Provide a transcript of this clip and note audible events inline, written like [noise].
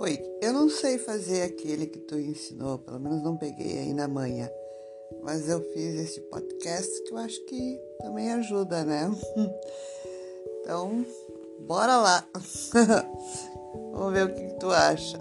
Oi, eu não sei fazer aquele que tu ensinou, pelo menos não peguei aí na manhã. Mas eu fiz esse podcast que eu acho que também ajuda, né? [laughs] Então, bora lá. [laughs] Vamos ver o que tu acha.